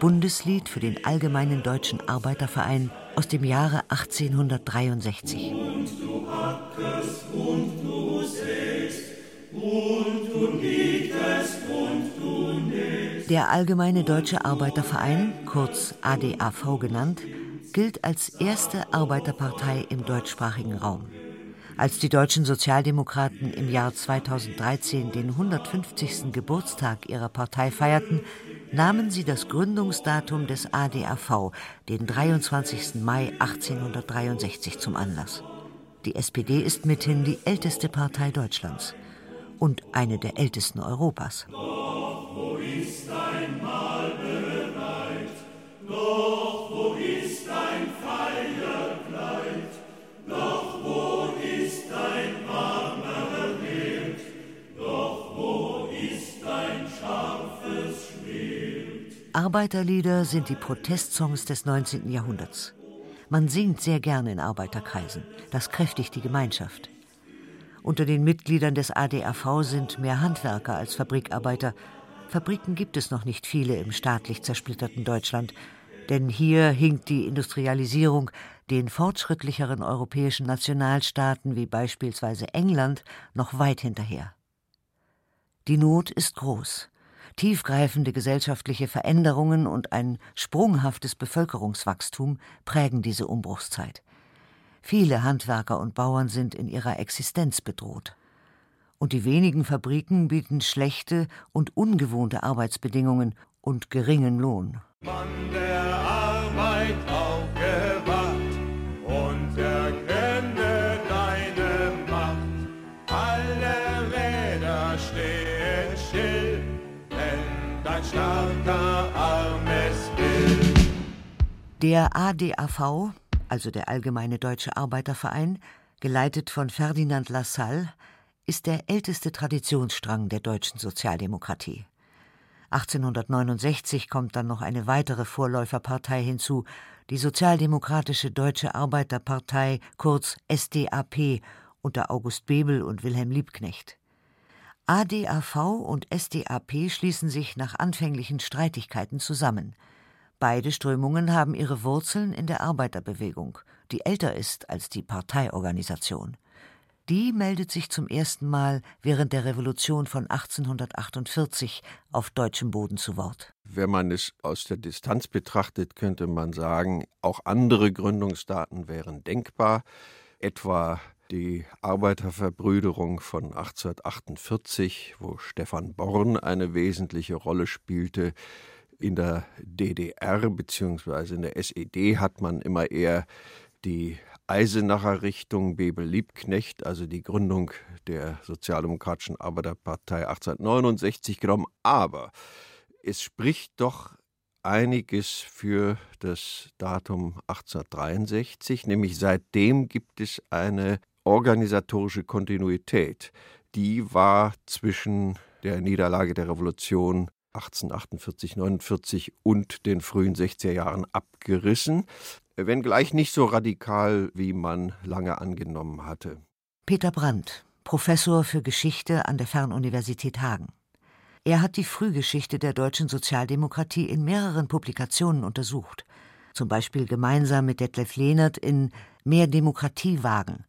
Bundeslied für den Allgemeinen Deutschen Arbeiterverein aus dem Jahre 1863. Und du hackest und du säst, und du nietest und du nähst. Der Allgemeine Deutsche Arbeiterverein, kurz ADAV genannt, gilt als erste Arbeiterpartei im deutschsprachigen Raum. Als die deutschen Sozialdemokraten im Jahr 2013 den 150. Geburtstag ihrer Partei feierten, nahmen sie das Gründungsdatum des ADAV, den 23. Mai 1863, zum Anlass. Die SPD ist mithin die älteste Partei Deutschlands und eine der ältesten Europas. Doch wo ist ein Mahl Arbeiterlieder sind die Protestsongs des 19. Jahrhunderts. Man singt sehr gerne in Arbeiterkreisen. Das kräftigt die Gemeinschaft. Unter den Mitgliedern des ADAV sind mehr Handwerker als Fabrikarbeiter. Fabriken gibt es noch nicht viele im staatlich zersplitterten Deutschland, denn hier hinkt die Industrialisierung den fortschrittlicheren europäischen Nationalstaaten wie beispielsweise England noch weit hinterher. Die Not ist groß. Tiefgreifende gesellschaftliche Veränderungen und ein sprunghaftes Bevölkerungswachstum prägen diese Umbruchszeit. Viele Handwerker und Bauern sind in ihrer Existenz bedroht. Und die wenigen Fabriken bieten schlechte und ungewohnte Arbeitsbedingungen und geringen Lohn. Mann der Arbeit aufgewacht Der ADAV, also der Allgemeine Deutsche Arbeiterverein, geleitet von Ferdinand Lassalle, ist der älteste Traditionsstrang der deutschen Sozialdemokratie. 1869 kommt dann noch eine weitere Vorläuferpartei hinzu, die Sozialdemokratische Deutsche Arbeiterpartei, kurz SDAP, unter August Bebel und Wilhelm Liebknecht. ADAV und SDAP schließen sich nach anfänglichen Streitigkeiten zusammen. Beide Strömungen haben ihre Wurzeln in der Arbeiterbewegung, die älter ist als die Parteiorganisation. Die meldet sich zum ersten Mal während der Revolution von 1848 auf deutschem Boden zu Wort. Wenn man es aus der Distanz betrachtet, könnte man sagen, auch andere Gründungsdaten wären denkbar, etwa die Arbeiterverbrüderung von 1848, wo Stefan Born eine wesentliche Rolle spielte. In der DDR bzw. in der SED hat man immer eher die Eisenacher Richtung Bebel Liebknecht, also die Gründung der Sozialdemokratischen Arbeiterpartei 1869 genommen. Aber es spricht doch einiges für das Datum 1863, nämlich seitdem gibt es eine organisatorische Kontinuität, die war zwischen der Niederlage der Revolution 1848, 49 und den frühen 60er Jahren abgerissen, wenngleich nicht so radikal, wie man lange angenommen hatte. Peter Brandt, Professor für Geschichte an der Fernuniversität Hagen. Er hat die Frühgeschichte der deutschen Sozialdemokratie in mehreren Publikationen untersucht, zum Beispiel gemeinsam mit Detlef Lehnert in Mehr Demokratie wagen,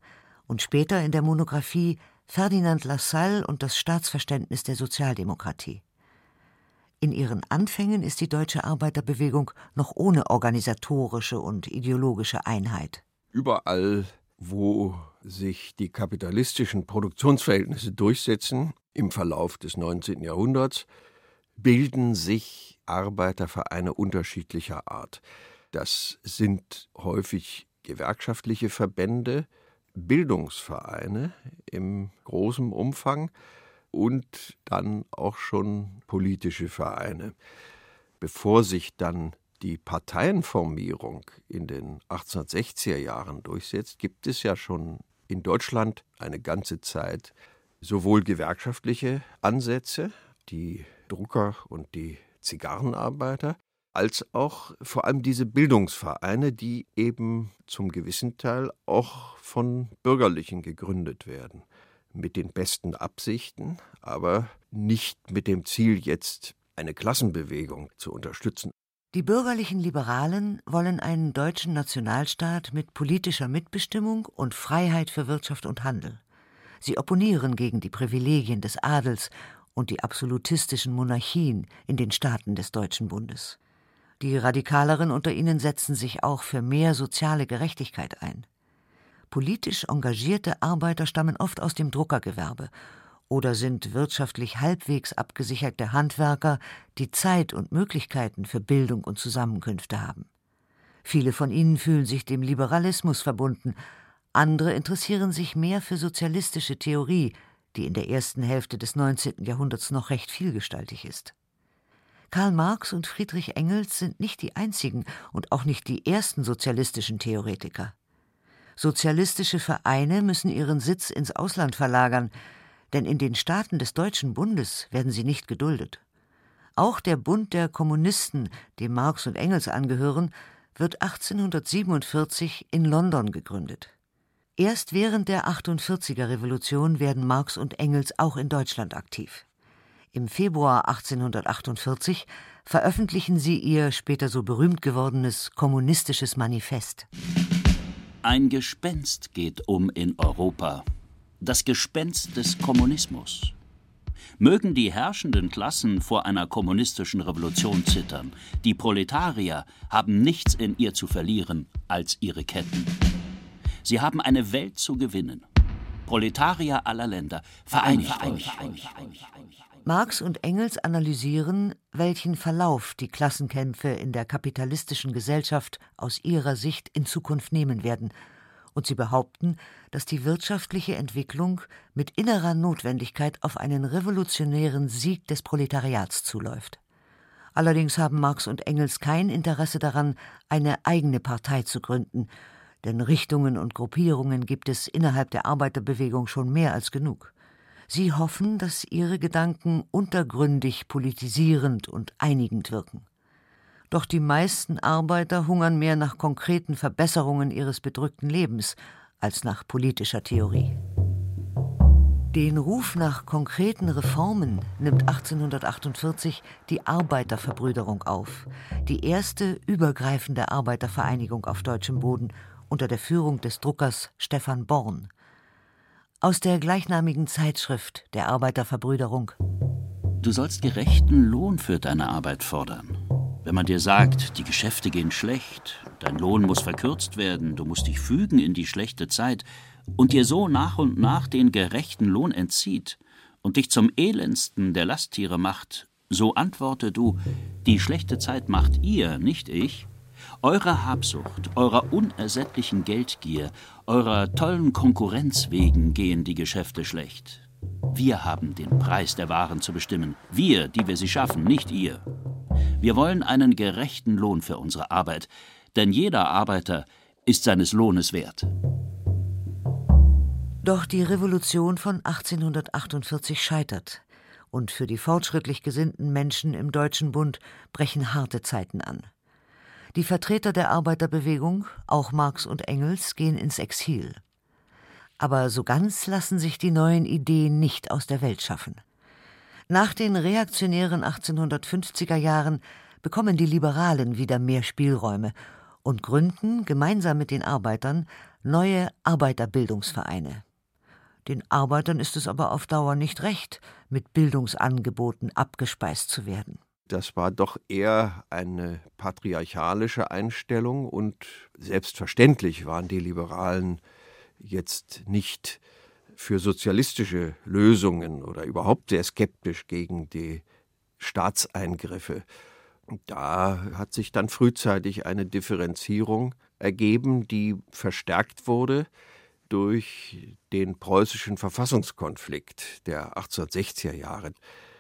und später in der Monographie Ferdinand Lassalle und das Staatsverständnis der Sozialdemokratie. In ihren Anfängen ist die deutsche Arbeiterbewegung noch ohne organisatorische und ideologische Einheit. Überall, wo sich die kapitalistischen Produktionsverhältnisse durchsetzen im Verlauf des 19. Jahrhunderts, bilden sich Arbeitervereine unterschiedlicher Art. Das sind häufig gewerkschaftliche Verbände, Bildungsvereine im großen Umfang und dann auch schon politische Vereine. Bevor sich dann die Parteienformierung in den 1860er Jahren durchsetzt, gibt es ja schon in Deutschland eine ganze Zeit sowohl gewerkschaftliche Ansätze, die Drucker und die Zigarrenarbeiter, als auch vor allem diese Bildungsvereine, die eben zum gewissen Teil auch von Bürgerlichen gegründet werden. Mit den besten Absichten, aber nicht mit dem Ziel, jetzt eine Klassenbewegung zu unterstützen. Die bürgerlichen Liberalen wollen einen deutschen Nationalstaat mit politischer Mitbestimmung und Freiheit für Wirtschaft und Handel. Sie opponieren gegen die Privilegien des Adels und die absolutistischen Monarchien in den Staaten des Deutschen Bundes. Die Radikaleren unter ihnen setzen sich auch für mehr soziale Gerechtigkeit ein. Politisch engagierte Arbeiter stammen oft aus dem Druckergewerbe oder sind wirtschaftlich halbwegs abgesicherte Handwerker, die Zeit und Möglichkeiten für Bildung und Zusammenkünfte haben. Viele von ihnen fühlen sich dem Liberalismus verbunden, andere interessieren sich mehr für sozialistische Theorie, die in der ersten Hälfte des 19. Jahrhunderts noch recht vielgestaltig ist. Karl Marx und Friedrich Engels sind nicht die einzigen und auch nicht die ersten sozialistischen Theoretiker. Sozialistische Vereine müssen ihren Sitz ins Ausland verlagern, denn in den Staaten des Deutschen Bundes werden sie nicht geduldet. Auch der Bund der Kommunisten, dem Marx und Engels angehören, wird 1847 in London gegründet. Erst während der 48er Revolution werden Marx und Engels auch in Deutschland aktiv. Im Februar 1848 veröffentlichen sie ihr später so berühmt gewordenes Kommunistisches Manifest. Ein Gespenst geht um in Europa, das Gespenst des Kommunismus. Mögen die herrschenden Klassen vor einer kommunistischen Revolution zittern, die Proletarier haben nichts in ihr zu verlieren als ihre Ketten. Sie haben eine Welt zu gewinnen. Proletarier aller Länder, vereinigt, vereinigt, vereinigt, vereinigt, Marx und Engels analysieren, welchen Verlauf die Klassenkämpfe in der kapitalistischen Gesellschaft aus ihrer Sicht in Zukunft nehmen werden und sie behaupten, dass die wirtschaftliche Entwicklung mit innerer Notwendigkeit auf einen revolutionären Sieg des Proletariats zuläuft. Allerdings haben Marx und Engels kein Interesse daran, eine eigene Partei zu gründen, denn Richtungen und Gruppierungen gibt es innerhalb der Arbeiterbewegung schon mehr als genug. Sie hoffen, dass ihre Gedanken untergründig politisierend und einigend wirken. Doch die meisten Arbeiter hungern mehr nach konkreten Verbesserungen ihres bedrückten Lebens als nach politischer Theorie. Den Ruf nach konkreten Reformen nimmt 1848 die Arbeiterverbrüderung auf, die erste übergreifende Arbeitervereinigung auf deutschem Boden unter der Führung des Druckers Stefan Born. Aus der gleichnamigen Zeitschrift der Arbeiterverbrüderung. Du sollst gerechten Lohn für deine Arbeit fordern. Wenn man dir sagt, die Geschäfte gehen schlecht, dein Lohn muss verkürzt werden, du musst dich fügen in die schlechte Zeit und dir so nach und nach den gerechten Lohn entzieht und dich zum elendsten der Lasttiere macht, so antworte du, die schlechte Zeit macht ihr, nicht ich. Eurer Habsucht, eurer unersättlichen Geldgier, eurer tollen Konkurrenz wegen gehen die Geschäfte schlecht. Wir haben den Preis der Waren zu bestimmen, wir, die wir sie schaffen, nicht ihr. Wir wollen einen gerechten Lohn für unsere Arbeit, denn jeder Arbeiter ist seines Lohnes wert. Doch die Revolution von 1848 scheitert, und für die fortschrittlich gesinnten Menschen im Deutschen Bund brechen harte Zeiten an. Die Vertreter der Arbeiterbewegung, auch Marx und Engels, gehen ins Exil. Aber so ganz lassen sich die neuen Ideen nicht aus der Welt schaffen. Nach den reaktionären 1850er Jahren bekommen die Liberalen wieder mehr Spielräume und gründen gemeinsam mit den Arbeitern neue Arbeiterbildungsvereine. Den Arbeitern ist es aber auf Dauer nicht recht, mit Bildungsangeboten abgespeist zu werden. Das war doch eher eine patriarchalische Einstellung und selbstverständlich waren die Liberalen jetzt nicht für sozialistische Lösungen oder überhaupt sehr skeptisch gegen die Staatseingriffe. Da hat sich dann frühzeitig eine Differenzierung ergeben, die verstärkt wurde durch den preußischen Verfassungskonflikt der 1860er Jahre.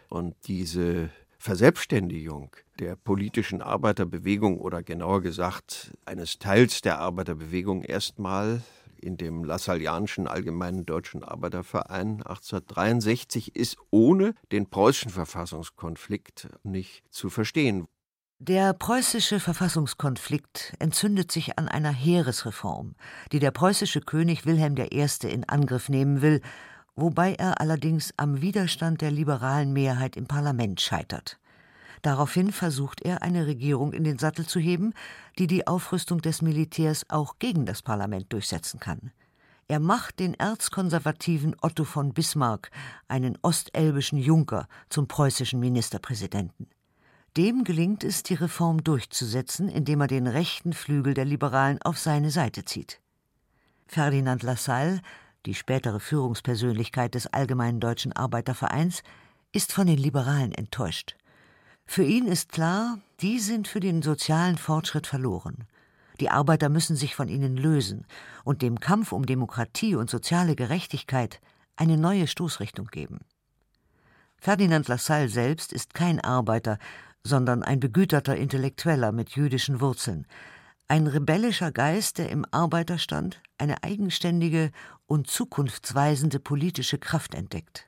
Und diese Verselbstständigung der politischen Arbeiterbewegung oder genauer gesagt eines Teils der Arbeiterbewegung erstmal in dem Lassallianischen Allgemeinen Deutschen Arbeiterverein 1863 ist ohne den preußischen Verfassungskonflikt nicht zu verstehen. Der preußische Verfassungskonflikt entzündet sich an einer Heeresreform, die der preußische König Wilhelm I. in Angriff nehmen will, wobei er allerdings am Widerstand der liberalen Mehrheit im Parlament scheitert. Daraufhin versucht er, eine Regierung in den Sattel zu heben, die die Aufrüstung des Militärs auch gegen das Parlament durchsetzen kann. Er macht den erzkonservativen Otto von Bismarck, einen ostelbischen Junker, zum preußischen Ministerpräsidenten. Dem gelingt es, die Reform durchzusetzen, indem er den rechten Flügel der Liberalen auf seine Seite zieht. Ferdinand Lassalle, die spätere Führungspersönlichkeit des Allgemeinen Deutschen Arbeitervereins, ist von den Liberalen enttäuscht. Für ihn ist klar, die sind für den sozialen Fortschritt verloren. Die Arbeiter müssen sich von ihnen lösen und dem Kampf um Demokratie und soziale Gerechtigkeit eine neue Stoßrichtung geben. Ferdinand Lassalle selbst ist kein Arbeiter, sondern ein begüterter Intellektueller mit jüdischen Wurzeln, ein rebellischer Geist, der im Arbeiterstand eine eigenständige und zukunftsweisende politische Kraft entdeckt.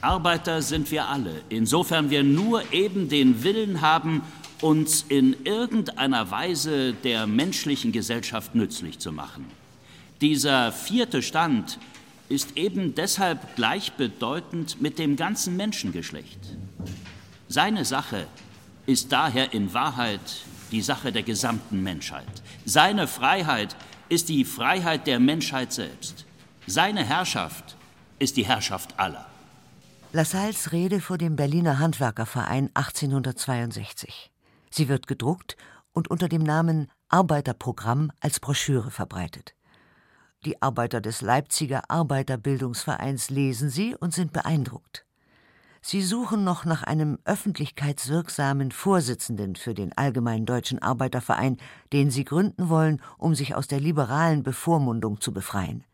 Arbeiter sind wir alle, insofern wir nur eben den Willen haben, uns in irgendeiner Weise der menschlichen Gesellschaft nützlich zu machen. Dieser vierte Stand ist eben deshalb gleichbedeutend mit dem ganzen Menschengeschlecht. Seine Sache ist daher in Wahrheit die Sache der gesamten Menschheit. Seine Freiheit ist die Freiheit der Menschheit selbst. Seine Herrschaft ist die Herrschaft aller. Lassalles Rede vor dem Berliner Handwerkerverein 1862. Sie wird gedruckt und unter dem Namen Arbeiterprogramm als Broschüre verbreitet. Die Arbeiter des Leipziger Arbeiterbildungsvereins lesen sie und sind beeindruckt. Sie suchen noch nach einem öffentlichkeitswirksamen Vorsitzenden für den Allgemeinen Deutschen Arbeiterverein, den sie gründen wollen, um sich aus der liberalen Bevormundung zu befreien.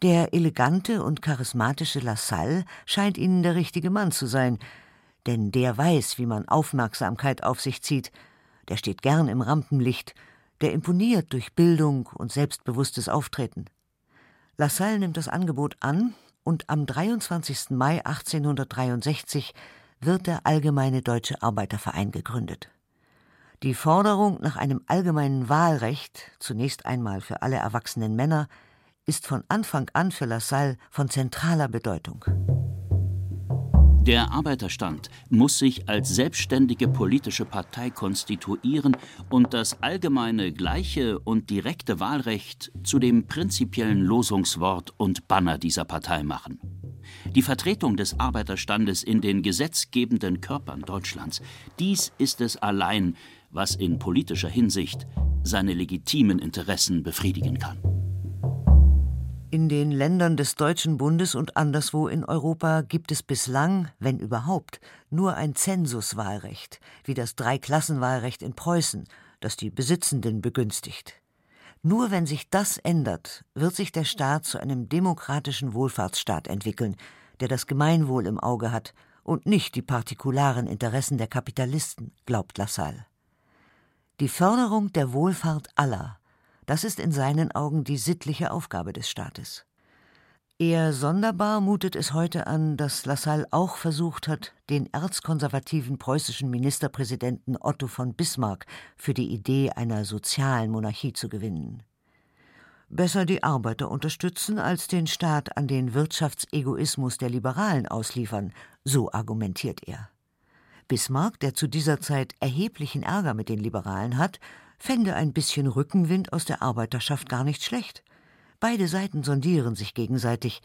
Der elegante und charismatische Lassalle scheint ihnen der richtige Mann zu sein, denn der weiß, wie man Aufmerksamkeit auf sich zieht, der steht gern im Rampenlicht, der imponiert durch Bildung und selbstbewusstes Auftreten. Lassalle nimmt das Angebot an und am 23. Mai 1863 wird der Allgemeine Deutsche Arbeiterverein gegründet. Die Forderung nach einem allgemeinen Wahlrecht, zunächst einmal für alle erwachsenen Männer, ist von Anfang an für Lassalle von zentraler Bedeutung. Der Arbeiterstand muss sich als selbstständige politische Partei konstituieren und das allgemeine, gleiche und direkte Wahlrecht zu dem prinzipiellen Losungswort und Banner dieser Partei machen. Die Vertretung des Arbeiterstandes in den gesetzgebenden Körpern Deutschlands, dies ist es allein, was in politischer Hinsicht seine legitimen Interessen befriedigen kann. In den Ländern des Deutschen Bundes und anderswo in Europa gibt es bislang, wenn überhaupt, nur ein Zensuswahlrecht, wie das Dreiklassenwahlrecht in Preußen, das die Besitzenden begünstigt. Nur wenn sich das ändert, wird sich der Staat zu einem demokratischen Wohlfahrtsstaat entwickeln, der das Gemeinwohl im Auge hat und nicht die partikularen Interessen der Kapitalisten, glaubt Lassalle. Die Förderung der Wohlfahrt aller das ist in seinen Augen die sittliche Aufgabe des Staates. Eher sonderbar mutet es heute an, dass Lassalle auch versucht hat, den erzkonservativen preußischen Ministerpräsidenten Otto von Bismarck für die Idee einer sozialen Monarchie zu gewinnen. Besser die Arbeiter unterstützen, als den Staat an den Wirtschaftsegoismus der Liberalen ausliefern, so argumentiert er. Bismarck, der zu dieser Zeit erheblichen Ärger mit den Liberalen hat, fände ein bisschen Rückenwind aus der Arbeiterschaft gar nicht schlecht. Beide Seiten sondieren sich gegenseitig,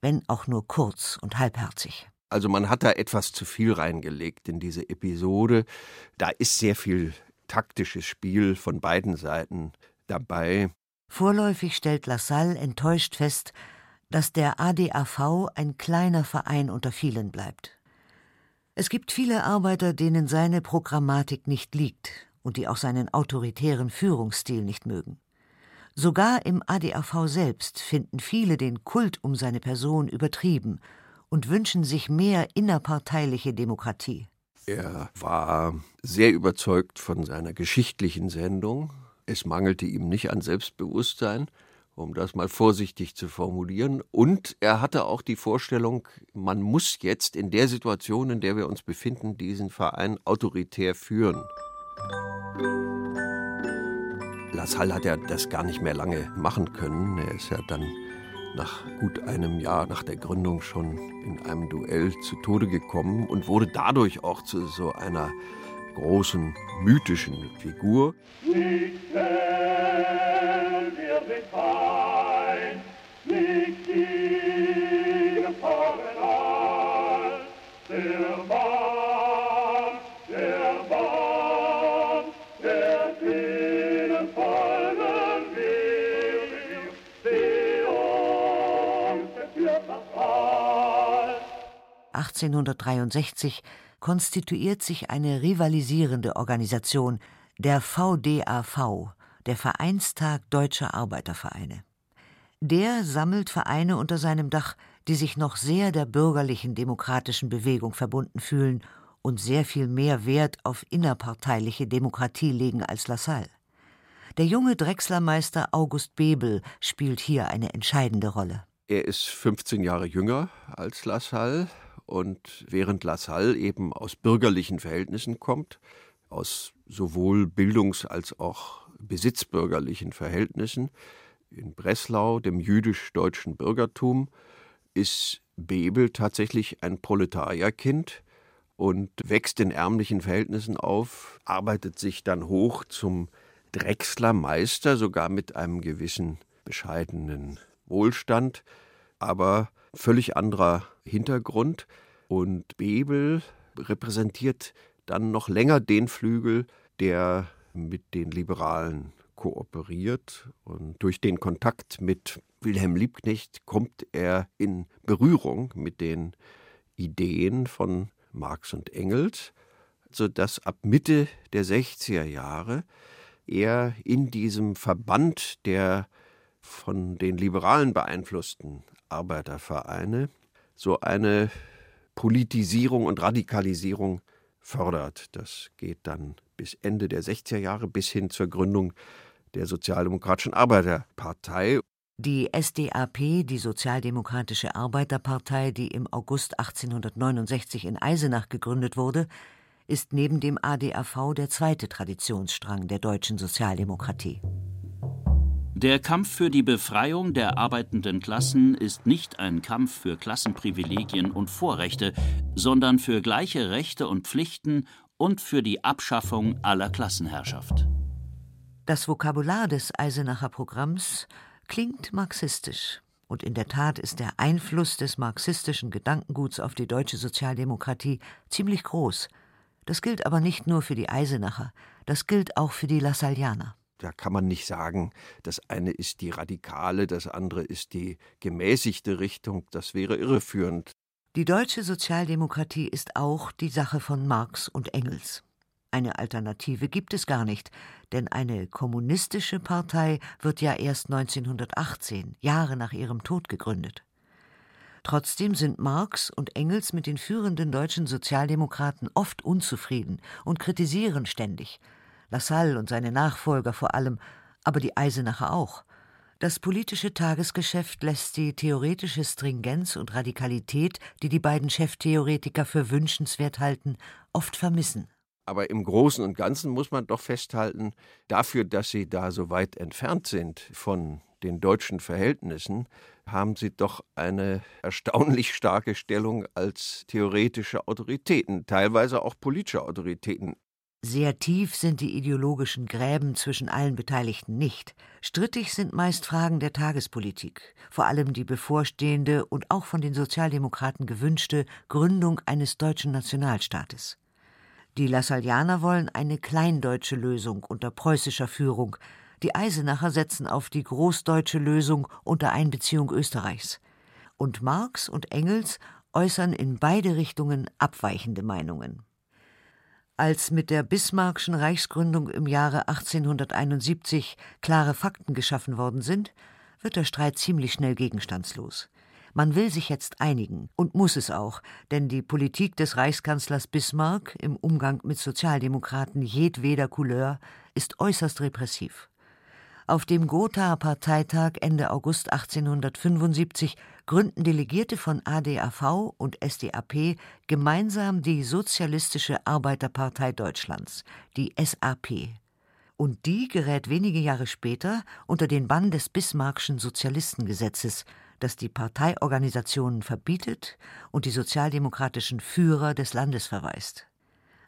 wenn auch nur kurz und halbherzig. Also man hat da etwas zu viel reingelegt in diese Episode. Da ist sehr viel taktisches Spiel von beiden Seiten dabei. Vorläufig stellt Lassalle enttäuscht fest, dass der ADAV ein kleiner Verein unter vielen bleibt. Es gibt viele Arbeiter, denen seine Programmatik nicht liegt, und die auch seinen autoritären Führungsstil nicht mögen. Sogar im ADAV selbst finden viele den Kult um seine Person übertrieben und wünschen sich mehr innerparteiliche Demokratie. Er war sehr überzeugt von seiner geschichtlichen Sendung. Es mangelte ihm nicht an Selbstbewusstsein, um das mal vorsichtig zu formulieren. Und er hatte auch die Vorstellung, man muss jetzt in der Situation, in der wir uns befinden, diesen Verein autoritär führen. Lassalle hat ja das gar nicht mehr lange machen können. Er ist ja dann nach gut einem Jahr nach der Gründung schon in einem Duell zu Tode gekommen und wurde dadurch auch zu so einer großen mythischen Figur. Nicht 1863 konstituiert sich eine rivalisierende Organisation, der VDAV, der Vereinstag Deutscher Arbeitervereine. Der sammelt Vereine unter seinem Dach, die sich noch sehr der bürgerlichen demokratischen Bewegung verbunden fühlen und sehr viel mehr Wert auf innerparteiliche Demokratie legen als Lassalle. Der junge Drechslermeister August Bebel spielt hier eine entscheidende Rolle. Er ist 15 Jahre jünger als Lassalle und während Lassalle eben aus bürgerlichen Verhältnissen kommt, aus sowohl bildungs- als auch besitzbürgerlichen Verhältnissen, in Breslau, dem jüdisch-deutschen Bürgertum, ist Bebel tatsächlich ein Proletarierkind und wächst in ärmlichen Verhältnissen auf, arbeitet sich dann hoch zum Drechslermeister, sogar mit einem gewissen bescheidenen Wohlstand, aber völlig anderer Hintergrund. Und Bebel repräsentiert dann noch länger den Flügel, der mit den Liberalen kooperiert. Und durch den Kontakt mit Wilhelm Liebknecht kommt er in Berührung mit den Ideen von Marx und Engels, sodass ab Mitte der 60er Jahre er in diesem Verband der von den Liberalen beeinflussten Arbeitervereine so eine Politisierung und Radikalisierung fördert. Das geht dann bis Ende der 60er Jahre bis hin zur Gründung der Sozialdemokratischen Arbeiterpartei. Die SDAP, die Sozialdemokratische Arbeiterpartei, die im August 1869 in Eisenach gegründet wurde, ist neben dem ADAV der zweite Traditionsstrang der deutschen Sozialdemokratie. Der Kampf für die Befreiung der arbeitenden Klassen ist nicht ein Kampf für Klassenprivilegien und Vorrechte, sondern für gleiche Rechte und Pflichten und für die Abschaffung aller Klassenherrschaft. Das Vokabular des Eisenacher Programms klingt marxistisch. Und in der Tat ist der Einfluss des marxistischen Gedankenguts auf die deutsche Sozialdemokratie ziemlich groß. Das gilt aber nicht nur für die Eisenacher, das gilt auch für die Lassallianer da kann man nicht sagen, das eine ist die radikale, das andere ist die gemäßigte Richtung, das wäre irreführend. Die deutsche Sozialdemokratie ist auch die Sache von Marx und Engels. Eine Alternative gibt es gar nicht, denn eine kommunistische Partei wird ja erst 1918, Jahre nach ihrem Tod, gegründet. Trotzdem sind Marx und Engels mit den führenden deutschen Sozialdemokraten oft unzufrieden und kritisieren ständig, Lassalle und seine Nachfolger vor allem, aber die Eisenacher auch. Das politische Tagesgeschäft lässt die theoretische Stringenz und Radikalität, die die beiden Cheftheoretiker für wünschenswert halten, oft vermissen. Aber im Großen und Ganzen muss man doch festhalten, dafür, dass sie da so weit entfernt sind von den deutschen Verhältnissen, haben sie doch eine erstaunlich starke Stellung als theoretische Autoritäten, teilweise auch politische Autoritäten. Sehr tief sind die ideologischen Gräben zwischen allen Beteiligten nicht. Strittig sind meist Fragen der Tagespolitik, vor allem die bevorstehende und auch von den Sozialdemokraten gewünschte Gründung eines deutschen Nationalstaates. Die Lassallianer wollen eine kleindeutsche Lösung unter preußischer Führung, die Eisenacher setzen auf die großdeutsche Lösung unter Einbeziehung Österreichs. Und Marx und Engels äußern in beide Richtungen abweichende Meinungen. Als mit der Bismarckschen Reichsgründung im Jahre 1871 klare Fakten geschaffen worden sind, wird der Streit ziemlich schnell gegenstandslos. Man will sich jetzt einigen und muss es auch, denn die Politik des Reichskanzlers Bismarck im Umgang mit Sozialdemokraten jedweder Couleur ist äußerst repressiv. Auf dem Gothaer Parteitag Ende August 1875 gründen Delegierte von ADAV und SDAP gemeinsam die Sozialistische Arbeiterpartei Deutschlands, die SAP. Und die gerät wenige Jahre später unter den Bann des Bismarckschen Sozialistengesetzes, das die Parteiorganisationen verbietet und die sozialdemokratischen Führer des Landes verweist.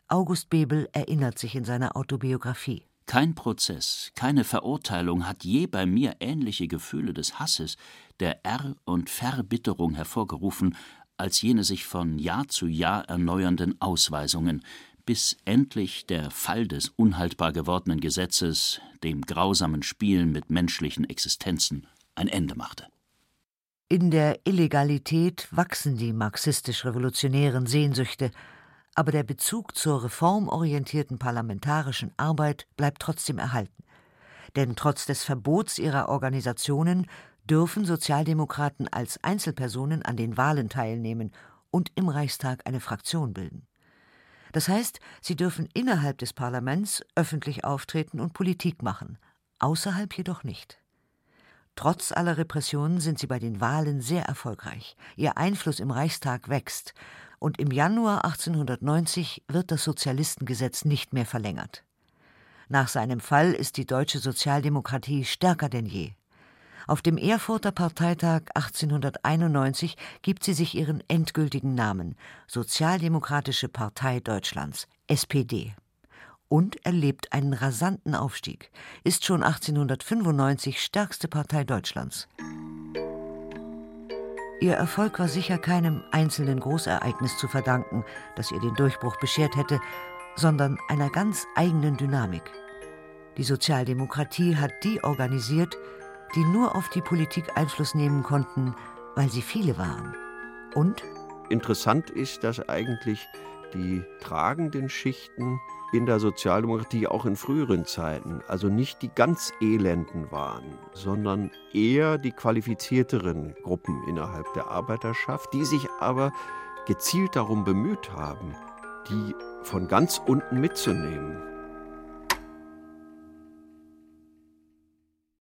August Bebel erinnert sich in seiner Autobiografie. Kein Prozess, keine Verurteilung hat je bei mir ähnliche Gefühle des Hasses, der R- und Verbitterung hervorgerufen, als jene sich von Jahr zu Jahr erneuernden Ausweisungen, bis endlich der Fall des unhaltbar gewordenen Gesetzes dem grausamen Spielen mit menschlichen Existenzen ein Ende machte. In der Illegalität wachsen die marxistisch-revolutionären Sehnsüchte, aber der Bezug zur reformorientierten parlamentarischen Arbeit bleibt trotzdem erhalten. Denn trotz des Verbots ihrer Organisationen dürfen Sozialdemokraten als Einzelpersonen an den Wahlen teilnehmen und im Reichstag eine Fraktion bilden. Das heißt, sie dürfen innerhalb des Parlaments öffentlich auftreten und Politik machen, außerhalb jedoch nicht. Trotz aller Repressionen sind sie bei den Wahlen sehr erfolgreich. Ihr Einfluss im Reichstag wächst. Und im Januar 1890 wird das Sozialistengesetz nicht mehr verlängert. Nach seinem Fall ist die deutsche Sozialdemokratie stärker denn je. Auf dem Erfurter Parteitag 1891 gibt sie sich ihren endgültigen Namen Sozialdemokratische Partei Deutschlands SPD und erlebt einen rasanten Aufstieg, ist schon 1895 stärkste Partei Deutschlands. Ihr Erfolg war sicher keinem einzelnen Großereignis zu verdanken, das ihr den Durchbruch beschert hätte, sondern einer ganz eigenen Dynamik. Die Sozialdemokratie hat die organisiert, die nur auf die Politik Einfluss nehmen konnten, weil sie viele waren. Und? Interessant ist, dass eigentlich die tragenden Schichten in der Sozialdemokratie auch in früheren Zeiten, also nicht die ganz Elenden waren, sondern eher die qualifizierteren Gruppen innerhalb der Arbeiterschaft, die sich aber gezielt darum bemüht haben, die von ganz unten mitzunehmen